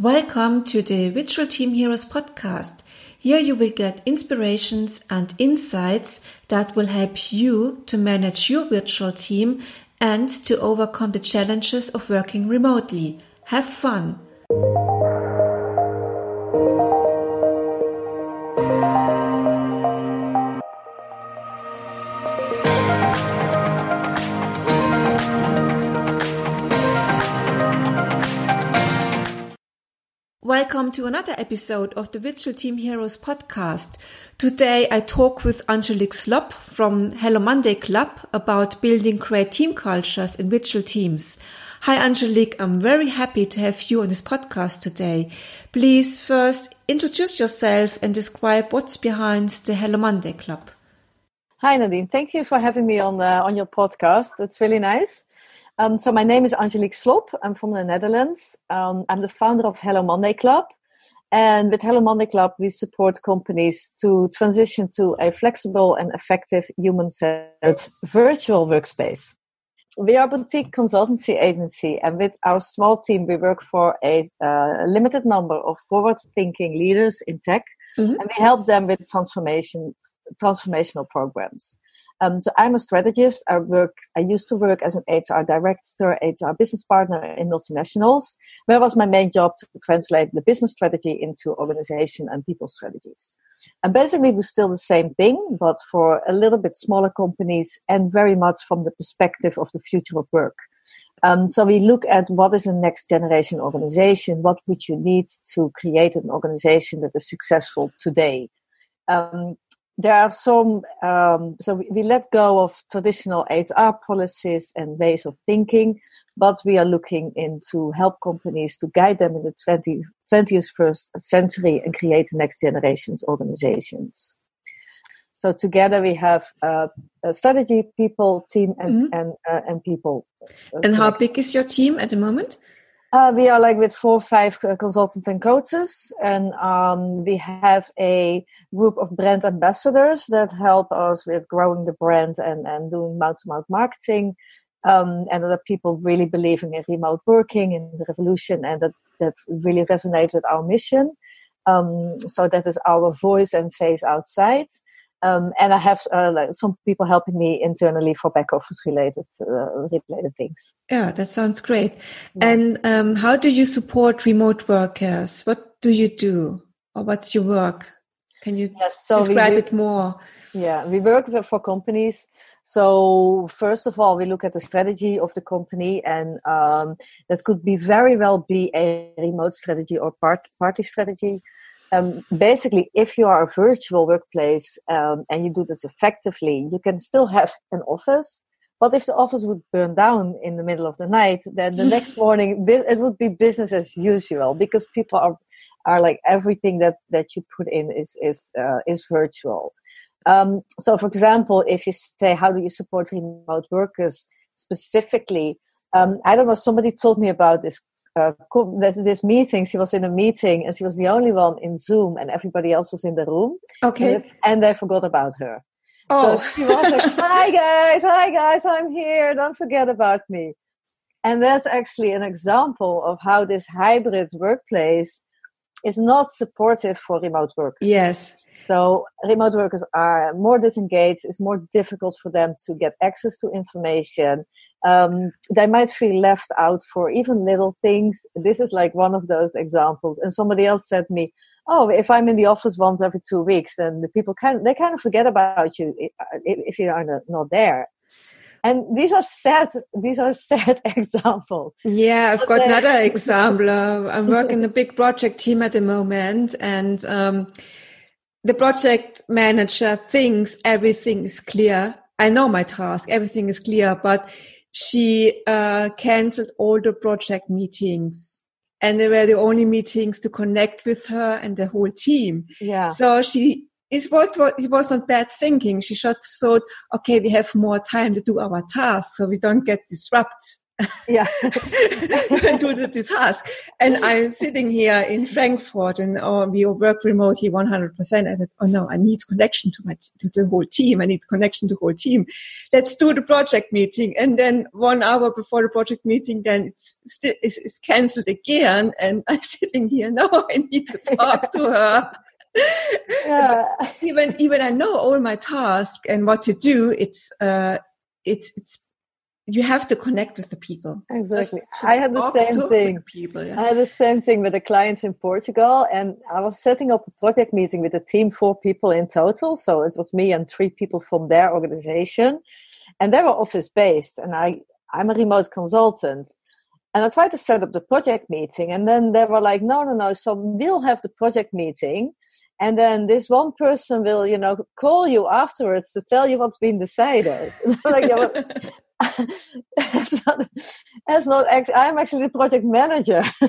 Welcome to the Virtual Team Heroes podcast. Here you will get inspirations and insights that will help you to manage your virtual team and to overcome the challenges of working remotely. Have fun! Welcome to another episode of the Virtual Team Heroes podcast. Today I talk with Angelique Slopp from Hello Monday Club about building great team cultures in virtual teams. Hi Angelique, I'm very happy to have you on this podcast today. Please first introduce yourself and describe what's behind the Hello Monday Club. Hi Nadine, thank you for having me on uh, on your podcast. It's really nice. Um, so my name is Angelique Slopp. I'm from the Netherlands. Um, I'm the founder of Hello Monday Club. And with Hello Monday Club, we support companies to transition to a flexible and effective human-centered virtual workspace. We are a boutique consultancy agency, and with our small team, we work for a uh, limited number of forward-thinking leaders in tech, mm-hmm. and we help them with transformation, transformational programs. Um, so I'm a strategist. I work. I used to work as an HR director, HR business partner in multinationals. Where was my main job to translate the business strategy into organization and people strategies. And basically, we still the same thing, but for a little bit smaller companies and very much from the perspective of the future of work. Um, so we look at what is a next generation organization. What would you need to create an organization that is successful today? Um, there are some um, so we, let go of traditional hr policies and ways of thinking but we are looking into help companies to guide them in the 20, 20th first century and create next generations organizations. So together we have uh, strategy people team and mm-hmm. and, uh, and people. And how big is your team at the moment uh, we are like with four or five consultants and coaches, and um, we have a group of brand ambassadors that help us with growing the brand and, and doing mouth to mouth marketing. Um, and other people really believing in remote working and the revolution, and that that really resonates with our mission. Um, so that is our voice and face outside. Um, and I have uh, like some people helping me internally for back office related uh, related things. Yeah, that sounds great. Yeah. And um, how do you support remote workers? What do you do, or what's your work? Can you yes, so describe it more? Yeah, we work for companies. So first of all, we look at the strategy of the company, and um, that could be very well be a remote strategy or part party strategy um, basically, if you are a virtual workplace um, and you do this effectively, you can still have an office. But if the office would burn down in the middle of the night, then the next morning it would be business as usual because people are are like everything that that you put in is is uh, is virtual. Um, so, for example, if you say, "How do you support remote workers?" specifically, um, I don't know. Somebody told me about this uh, this meeting. She was in a meeting and she was the only one in Zoom, and everybody else was in the room. Okay. And, and they forgot about her. Oh. So she was like, "Hi guys, hi guys, I'm here. Don't forget about me." And that's actually an example of how this hybrid workplace is not supportive for remote work. Yes. So remote workers are more disengaged. It's more difficult for them to get access to information. Um, they might feel left out for even little things. This is like one of those examples. And somebody else said to me, "Oh, if I'm in the office once every two weeks, then the people kind of, they kind of forget about you if you are not there." And these are sad these are sad examples yeah i've got another example i'm working a big project team at the moment and um, the project manager thinks everything is clear. I know my task, everything is clear, but she uh, cancelled all the project meetings and they were the only meetings to connect with her and the whole team. Yeah. So she it was, it was not bad thinking. She just thought, okay, we have more time to do our task, so we don't get disrupted yeah. do the task. And i'm sitting here in frankfurt and oh, we work remotely 100% i said oh no i need connection to my to the whole team. I need connection to the whole team. Let's do the project meeting. And then one hour before the project meeting then it's still it's, it's cancelled again and i'm sitting here no i need to talk to her yeah. even even I know all my tasks and what to do. It's uh, it's it's you have to connect with the people. Exactly. I had the same thing. People, yeah. I had the same thing with a client in Portugal, and I was setting up a project meeting with a team, four people in total. So it was me and three people from their organization, and they were office based. And I, I'm a remote consultant, and I tried to set up the project meeting, and then they were like, "No, no, no. So we'll have the project meeting, and then this one person will, you know, call you afterwards to tell you what's been decided." like, yeah, that's not. That's not. I'm actually the project manager.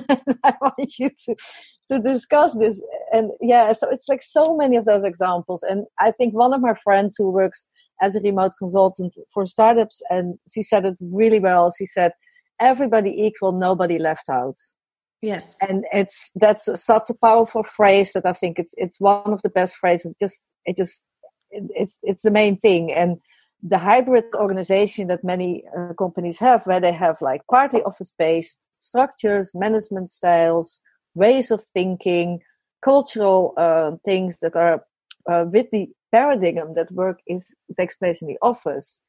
I want you to to discuss this, and yeah. So it's like so many of those examples, and I think one of my friends who works as a remote consultant for startups, and she said it really well. She said everybody equal, nobody left out. Yes. And it's that's such a powerful phrase that I think it's it's one of the best phrases. Just it just it, it's it's the main thing and the hybrid organization that many uh, companies have where they have like partly office based structures management styles ways of thinking cultural uh, things that are uh, with the paradigm that work is takes place in the office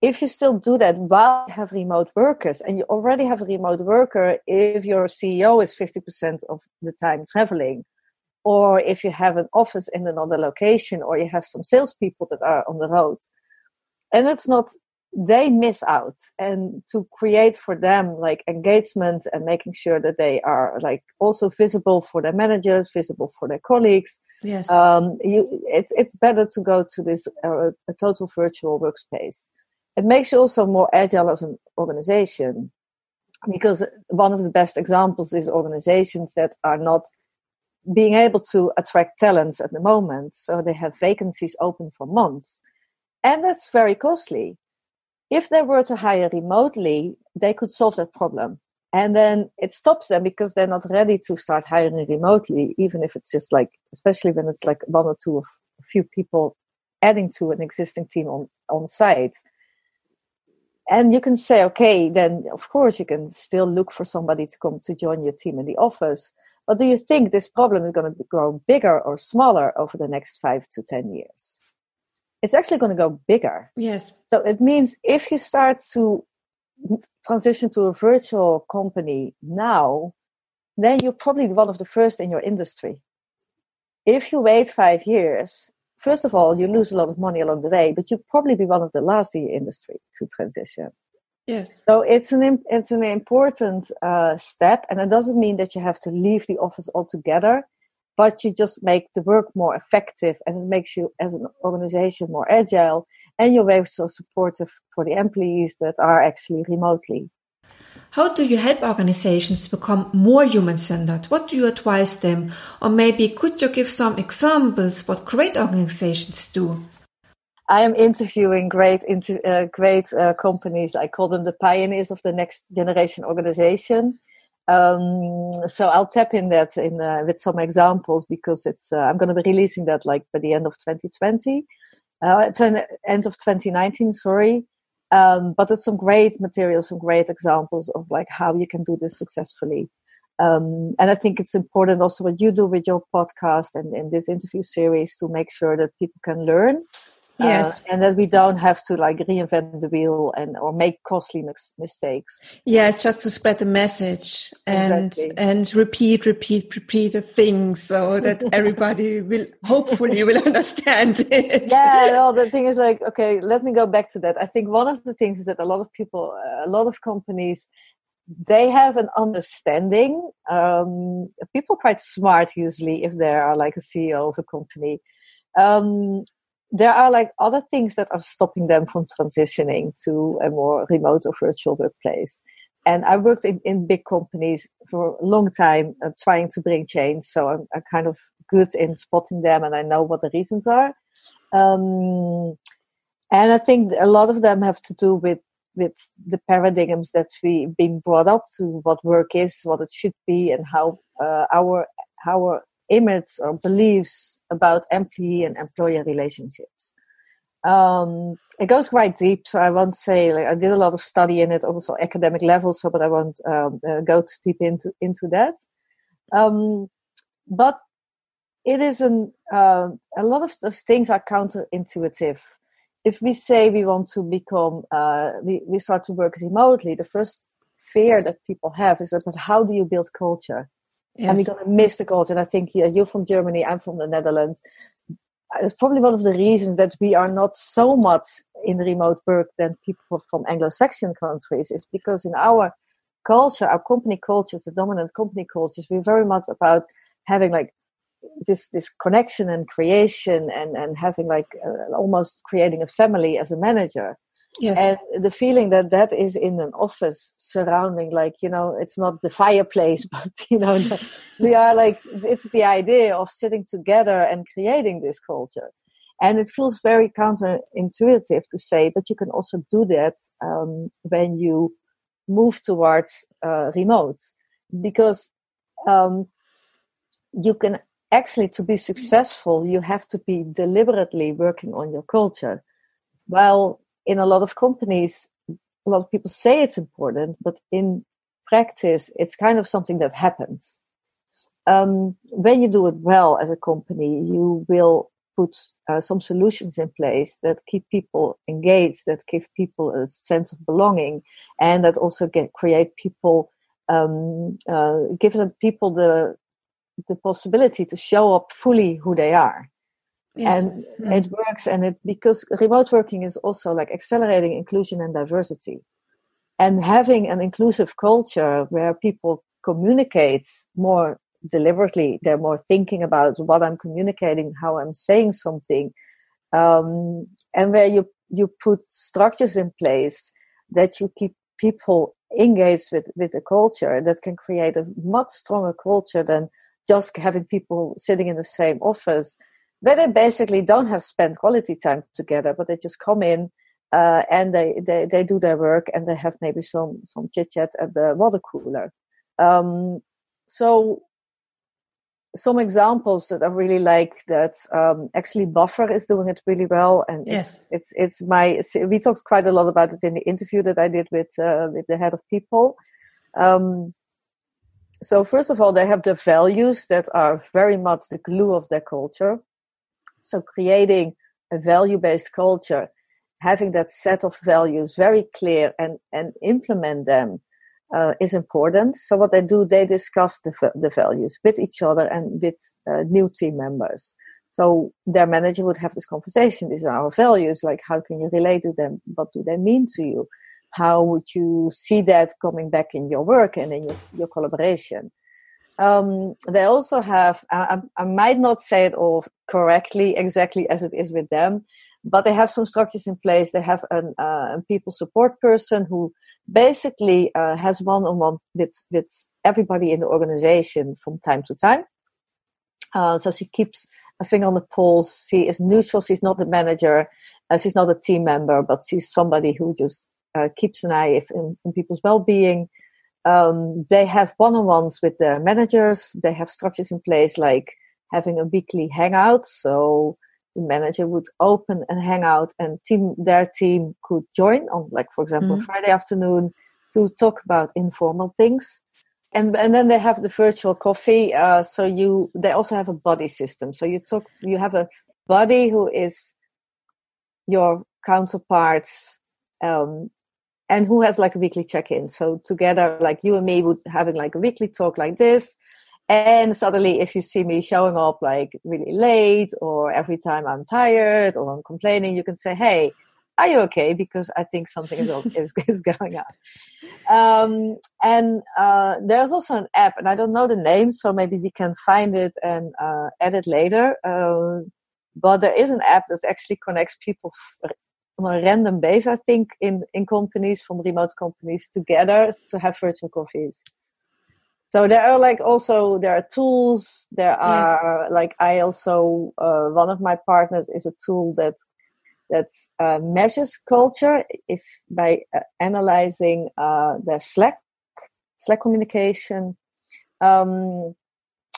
if you still do that while you have remote workers and you already have a remote worker if your ceo is 50% of the time traveling or if you have an office in another location or you have some salespeople that are on the road and it's not they miss out. And to create for them like engagement and making sure that they are like also visible for their managers visible for their colleagues yes. um you it's it's better to go to this uh, a total virtual workspace it makes you also more agile as an organization because one of the best examples is organizations that are not being able to attract talents at the moment. So they have vacancies open for months. And that's very costly. If they were to hire remotely they could solve that problem. And then it stops them because they're not ready to start hiring remotely even if it's just like especially when it's like one or two of a few people adding to an existing team on on site and you can say okay then of course you can still look for somebody to come to join your team in the office. But do you think this problem is going to grow bigger or smaller over the next five to ten years? It's actually going to go bigger. Yes. So it means if you start to transition to a virtual company now then you're probably one of the first in your industry. If you wait five years first of all, you lose a lot of money along the way, but you'll probably be one of the last in your industry to transition. Yes. So it's an it's an important uh, step, and it doesn't mean that you have to leave the office altogether, but you just make the work more effective, and it makes you as an organization more agile, and you're also supportive for the employees that are actually remotely. How do you help organizations become more human centered? What do you advise them? Or maybe could you give some examples what great organizations do? I am interviewing great, uh, great uh, companies. I call them the pioneers of the next generation organization. Um, so I'll tap in that in uh, with some examples because it's uh, I'm going to be releasing that like by the end of 2020, uh, end of 2019. Sorry. Um, but it's some great materials, some great examples of like how you can do this successfully. Um, and I think it's important also what you do with your podcast and in this interview series to make sure that people can learn yes. Uh, and that we don't have to like reinvent the wheel and or make costly mis- mistakes. Yeah just to spread the message and exactly. and repeat repeat repeat the things so that everybody will hopefully will understand it. Yeah no the thing is like okay let me go back to that. I think one of the things is that a lot of people a lot of companies they have an understanding. Um, people quite smart usually if they are like a ceo of a company. Um, there are like other things that are stopping them from transitioning to a more remote or virtual workplace. And I worked in, in big companies for a long time uh, trying to bring change. So I'm, I'm, kind of good in spotting them and I know what the reasons are. Um, and I think a lot of them have to do with with the paradigms that we've been brought up to what work is, what it should be, and how uh, our our image or beliefs about employee and employer relationships. Um, it goes quite deep, so I won't say like I did a lot of study in it, also academic level. So, but I won't um, uh, go too deep into into that. Um, but it is an uh, a lot of those things are counterintuitive. If we say we want to become, uh, we we start to work remotely, the first fear that people have is about how do you build culture yes. and we're going to miss the culture. And I think yeah, you're from Germany, I'm from the Netherlands. It's probably one of the reasons that we are not so much in remote work than people from Anglo-Saxon countries. It's because in our culture, our company cultures, the dominant company cultures, we're very much about having like this this connection and creation and and having like uh, almost creating a family as a manager Yes. And the feeling that that is in an office surrounding, like, you know, it's not the fireplace, but, you know, we are like, it's the idea of sitting together and creating this culture. And it feels very counterintuitive to say, but you can also do that um, when you move towards uh, remote. Because um, you can actually, to be successful, you have to be deliberately working on your culture. While in a lot of companies, a lot of people say it's important, but in practice, it's kind of something that happens. Um, when you do it well as a company, you will put uh, some solutions in place that keep people engaged, that give people a sense of belonging, and that also get create people, um, uh, give them people the the possibility to show up fully who they are. Yes. And mm. it works, and it because remote working is also like accelerating inclusion and diversity, and having an inclusive culture where people communicate more deliberately. They're more thinking about what I'm communicating, how I'm saying something, um, and where you you put structures in place that you keep people engaged with with the culture that can create a much stronger culture than just having people sitting in the same office where they basically don't have spent quality time together, but they just come in uh, and they, they, they do their work and they have maybe some, some chit chat at the water cooler. Um, so some examples that I really like that um, actually Buffer is doing it really well, and yes, it's, it's, it's my we talked quite a lot about it in the interview that I did with uh, with the head of people. Um, so first of all, they have the values that are very much the glue of their culture. So creating a value-based culture, having that set of values very clear and, and implement them uh, is important. So what they do, they discuss the, the values with each other and with uh, new team members. So their manager would have this conversation. These are our values. Like, how can you relate to them? What do they mean to you? How would you see that coming back in your work and in your, your collaboration? Um, they also have, I, I, might not say it all correctly, exactly as it is with them, but they have some structures in place. They have an, uh, a people support person who basically uh, has one on one with, with everybody in the organization from time to time. Uh, so she keeps a finger on the pulse. She is neutral. She's not a manager. Uh, she's not a team member, but she's somebody who just uh, keeps an eye in, in people's well-being um, they have one-on-ones with their managers. They have structures in place like having a weekly hangout. So the manager would open and hang out and team their team could join on like for example mm-hmm. Friday afternoon to talk about informal things. And and then they have the virtual coffee. Uh, so you they also have a buddy system. So you talk you have a buddy who is your counterparts um, and who has like a weekly check-in. So together like you and me would having like a weekly talk like this and suddenly if you see me showing up like really late or every time i'm tired or i'm complaining you can say hey are you okay? Because i think something is, is, is going on. Um, and uh, there's also an app and i don't know the name so maybe we can find it and uh, add it later uh, but there is an app that actually connects people on a random base, I think, in, in companies from remote companies together to have virtual coffees. So there are like also there are tools. There are yes. like I also uh, one of my partners is a tool that that uh, measures culture if by uh, analyzing uh, the Slack Slack communication. Um,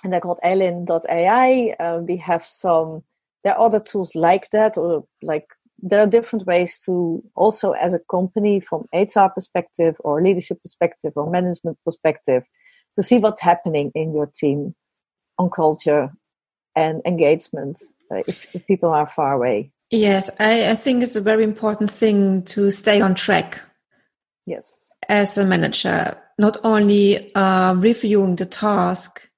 and they're called Elin.ai. Uh, we have some, there are other tools like that, or like there are different ways to also as a company from HR perspective or leadership perspective or management perspective to see what's happening in your team on culture and engagement uh, if, if, people are far away. Yes, I, I think it's a very important thing to stay on track. Yes. As a manager, not only uh, reviewing the task,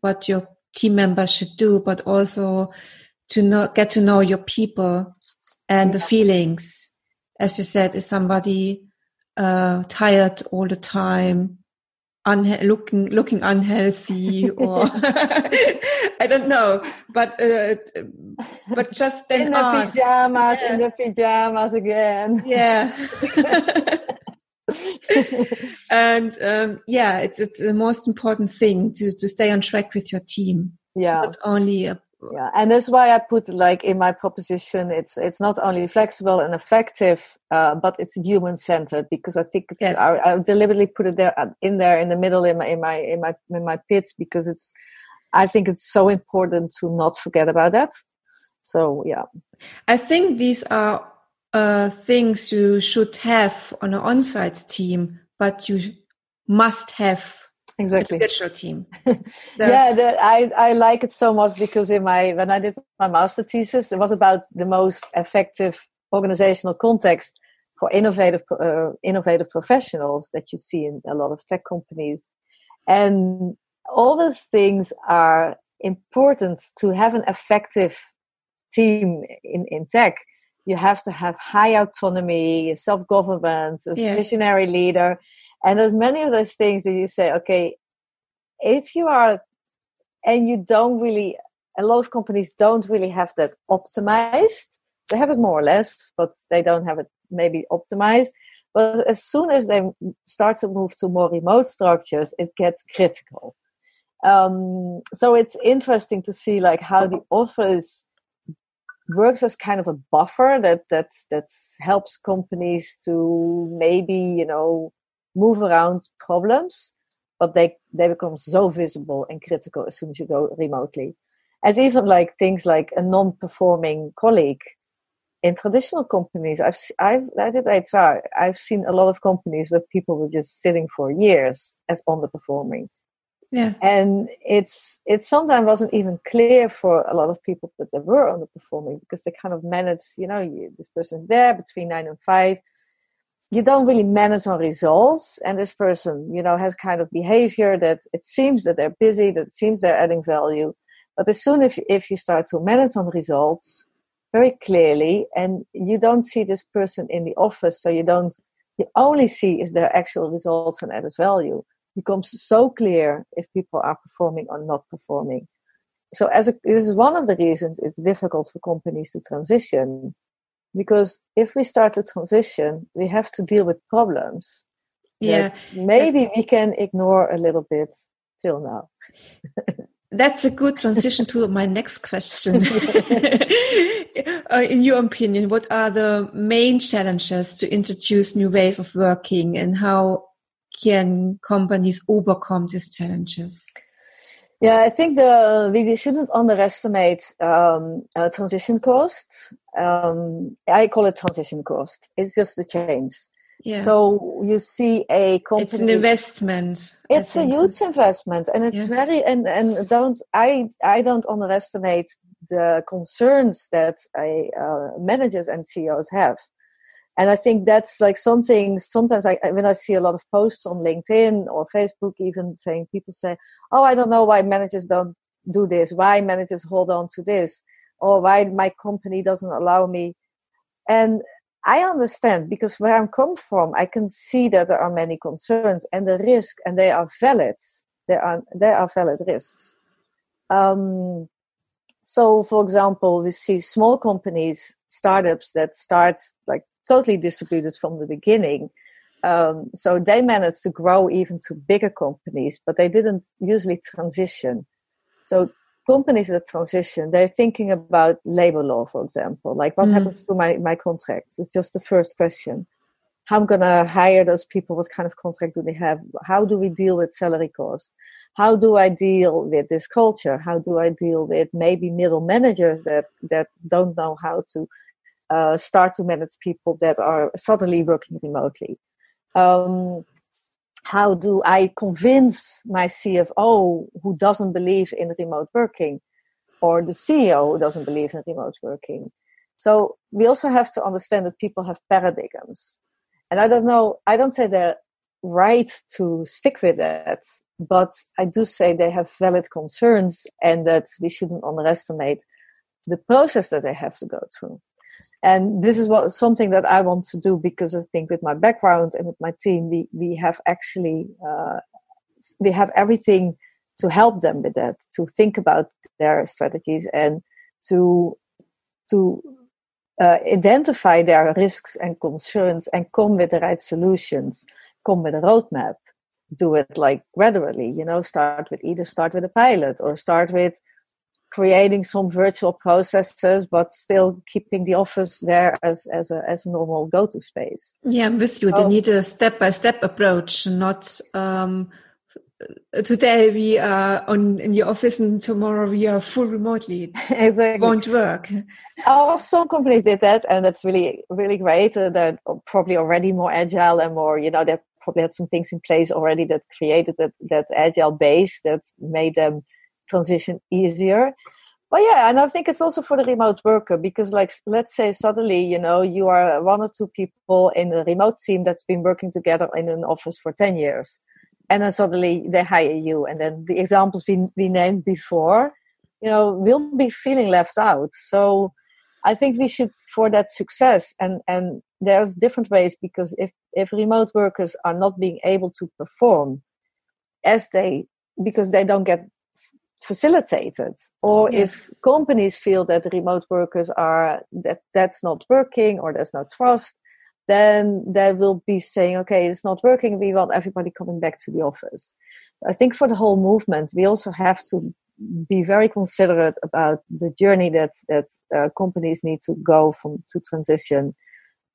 what your team members should do, but also to know, get to know your people and the feelings. As you said, is somebody uh, tired all the time? Unha- looking looking unhealthy or I don't know, but uh, but just then in the ask. pajamas, yeah. in the pajamas again. Yeah. and um, yeah, it's it's the most important thing to to stay on track with your team. Yeah. Not only a, yeah, and that's why I put like in my proposition, it's it's not only flexible and effective, uh, but it's human centered because I think yes. I, I, deliberately put it there uh, in there in the middle in my in my in my in my pitch because it's I think it's so important to not forget about that. So yeah, I think these are uh, things you should have on an on-site team, but you must have exactly digital team. yeah, the, I I like it so much because in my when I did my master thesis, it was about the most effective organizational context for innovative uh, innovative professionals that you see in a lot of tech companies, and all those things are important to have an effective team in in tech. You have to have high autonomy, self government, a Yes. visionary leader. And there's many of those things that you say, okay, if you are, and you don't really, a lot of companies don't really have that optimized. They have it more or less, but they don't have it maybe optimized. But as soon as they start to move to more remote structures, it gets critical. Um, so it's interesting to see like how the office works as kind of a buffer that that that helps companies to maybe you know move around problems, but they they become so visible and critical as soon as you go remotely. As even like things like a non-performing colleague in traditional companies, I've I've I did HR. I've seen a lot of companies where people were just sitting for years as underperforming. Yeah. And it's it sometimes wasn't even clear for a lot of people that they were underperforming because they kind of manage, you know, you, this person's there between nine and five. You don't really manage on results, and this person, you know, has kind of behavior that it seems that they're busy, that it seems they're adding value. But as soon as if you start to manage on results very clearly, and you don't see this person in the office, so you don't, you only see is their actual results and added value becomes so clear if people are performing or not performing. So, as a, this is one of the reasons it's difficult for companies to transition, because if we start to transition, we have to deal with problems. Yeah. maybe we can ignore a little bit till now. That's a good transition to my next question. uh, in your opinion, what are the main challenges to introduce new ways of working and how can companies overcome these challenges? Yeah, I think the we shouldn't underestimate um, uh, transition cost. Um, I call it transition cost. It's just a change. Yeah. So you see a company. it's an investment. It's a so. huge investment, and it's Yes. very and and don't I I don't underestimate the concerns that a, uh, managers and CEOs have. And I think that's like something. Sometimes I when I see a lot of posts on LinkedIn or Facebook, even saying people say, "Oh, I don't know why managers don't do this. Why managers hold on to this, or why my company doesn't allow me." And I understand because where I'm come from, I can see that there are many concerns and the risk, and they are valid. There are there are valid risks. Um, so, for example, we see small companies, startups that start like totally distributed from the beginning. Um, so they managed to grow even to bigger companies, but they didn't usually transition. So companies that transition, they're thinking about labor law, for example. Like, what mm. happens to my, my contracts? It's just the first question. How I'm going to hire those people? What kind of contract do they have? How do we deal with salary cost? How do I deal with this culture? How do I deal with maybe middle managers that, that don't know how to uh, start to manage people that are suddenly working remotely? Um, how do I convince my CFO who doesn't believe in remote working or the CEO who doesn't believe in remote working? So we also have to understand that people have paradigms. And I don't know, I don't say they're right to stick with that, but I do say they have valid concerns and that we shouldn't underestimate the process that they have to go through and this is what something that I want to do because I think with my background and with my team, we we have actually uh, we have everything to help them with that, to think about their strategies and to to uh, identify their risks and concerns and come with the right solutions, come with a roadmap. Do it like gradually, you know, start with either start with a pilot or start with creating some virtual processes, but still keeping the office there as, as, a, as a normal go-to space. Yeah, I'm with you. They need a step-by-step approach, not um, today we are on in the office and tomorrow we are full remotely. exactly. Won't work. Oh, some companies did that, and that's really, really great. Uh, they're probably already more agile and more, you know, they probably had some things in place already that created that, that agile base that made them transition easier. But yeah and i think it's also for the remote worker because like let's say suddenly you know you are one or two people in a remote team that's been working together in an office for 10 years and then suddenly they hire you and then the examples we, we named before you know will be feeling left out. So i think we should for that success and and there's different ways because if if remote workers are not being able to perform as they because they don't get facilitated or yes. if companies feel that remote workers are that that's not working or there's no trust then they will be saying okay it's not working. We want everybody coming back to the office. I think for the whole movement we also have to be very considerate about the journey that that uh, companies need to go from to transition.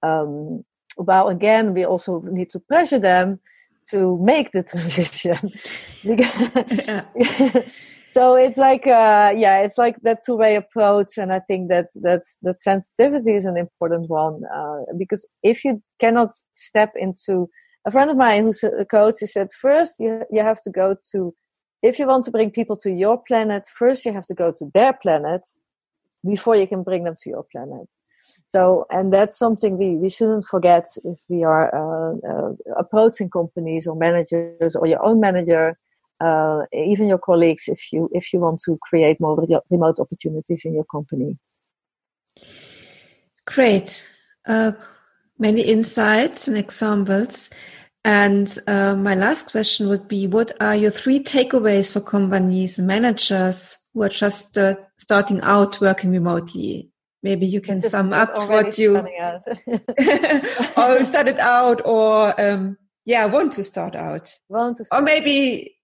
Um, while again we also need to pressure them to make the transition so it's like uh, yeah it's like that two-way approach and i think that that's that sensitivity is an important one uh, because if you cannot step into a friend of mine who's a coach he said first you, you have to go to if you want to bring people to your planet first you have to go to their planet before you can bring them to your planet. So and that's something we, we shouldn't forget if we are uh, uh approaching companies or managers or your own manager uh, even your colleagues if you if you want to create more re- remote opportunities in your company? Great. Uh, many insights and examples. And uh, my last question would be what are your three takeaways for companies managers who are just uh, starting out working remotely? Maybe you can sum up what you or started out or um, yeah want to start out. Want to start. or maybe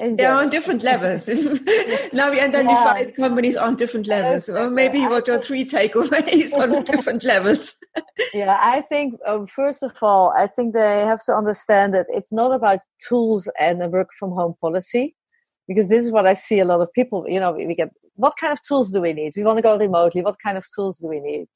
they're on different levels. now we identify yeah. companies on different levels. Or maybe what are three takeaways on different levels? yeah, I think um, first of all, I think they have to understand that it's not about tools and a work from home policy, because this is what I see a lot of people. You know, we get what kind of tools do we need? We want to go remotely. What kind of tools do we need?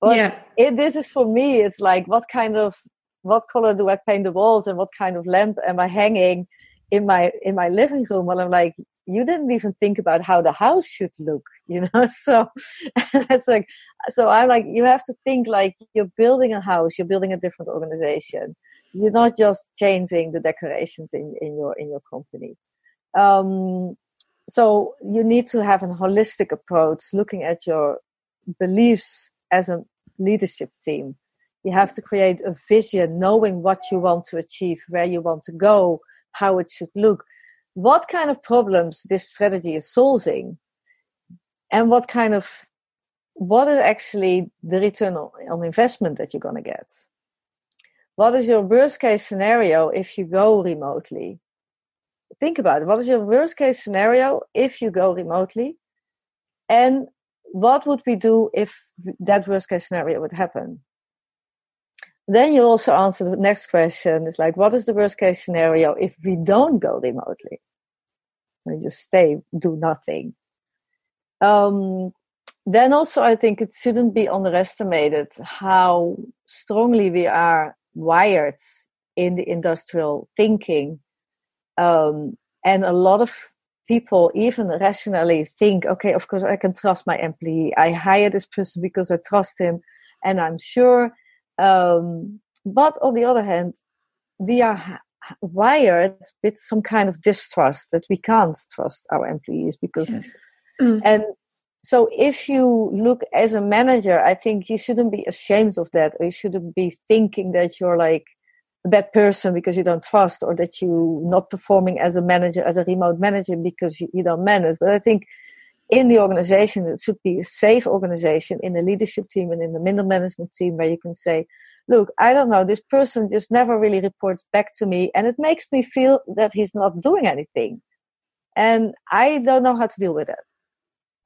But yeah, it, this is for me. It's like what kind of what color do I paint the walls and what kind of lamp am I hanging? In my in my living room well i'm like you didn't even think about how the house should look you know? So it's like so i'm like you have to think like you're building a house you're building a different organization. You're not just changing the decorations in, in your in your company. Um, so you need to have a holistic approach looking at your beliefs as a leadership team. You have to create a vision knowing what you want to achieve where you want to go how it should look, what kind of problems this strategy is solving, and what kind of what is actually the return on investment that you're going to get. What is your worst case scenario if you go remotely? think about it. What is your worst case scenario if you go remotely? And what would we do if that worst case scenario would happen? Then you also answer the next question It's like, what is the worst case scenario if we don't go remotely? We just stay, do nothing. Um, then also, I think it shouldn't be underestimated how strongly we are wired in the industrial thinking. Um, and a lot of people even rationally think, okay, of course I can trust my employee. I hire this person because I trust him and I'm sure. Um, but on the other hand, we are wired with some kind of distrust that we can't trust our employees because, yes. and so if you look as a manager, I think you shouldn't be ashamed of that, or you shouldn't be thinking that you're like a bad person because you don't trust, or that you're not performing as a manager, as a remote manager because you, you don't manage. But I think in the organization, it should be a safe organization in the leadership team and in the middle management team where you can say, look, I don't know, this person just never really reports back to me and it makes me feel that he's not doing anything. And I don't know how to deal with it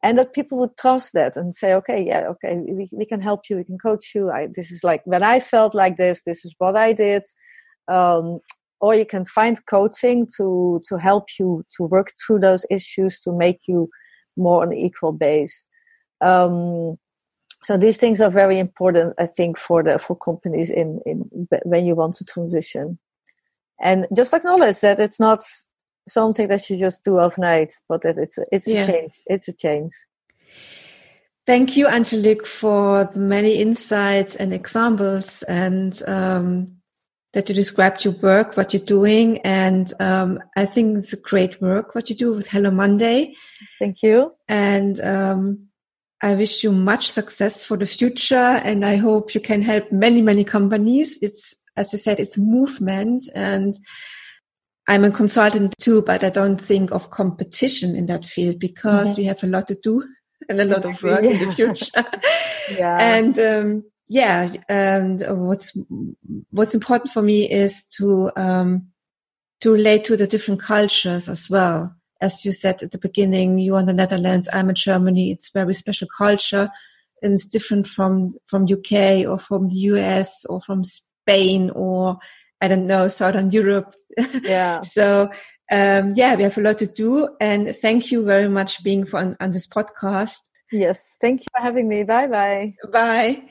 and that people would trust that and say okay yeah okay we, we can help you we can coach you I, this is like when i felt like this this is what i did um, or you can find coaching to to help you to work through those issues to make you more on an equal base um, so these things are very important i think for the for companies in in when you want to transition and just acknowledge that it's not something that you just do overnight, but that it's it's yeah. a change. It's a change. Thank you, Angelique, for the many insights and examples, and um, that you described your work, what you're doing, and um, I think it's a great work what you do with Hello Monday. Thank you, and um, I wish you much success for the future, and I hope you can help many, many companies. It's as you said, it's movement and I'm a consultant too, but I don't think of competition in that field because mm-hmm. we have a lot to do and a lot of work yeah. in the future. yeah. And um, yeah, and what's what's important for me is to um, to relate to the different cultures as well. As you said at the beginning, you are in the Netherlands, I'm in Germany. It's very special culture, and it's different from from UK or from the US or from Spain or I don't know, Southern Europe. Yeah. so, um, yeah, we have a lot to do. And thank you very much being on, on this podcast. Yes. Thank you for having me. Bye bye. Bye.